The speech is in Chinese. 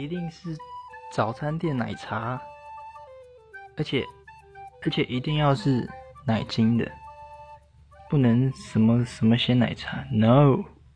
一定是早餐店奶茶而且而且一定要是奶精的不能什么什么鲜奶茶 no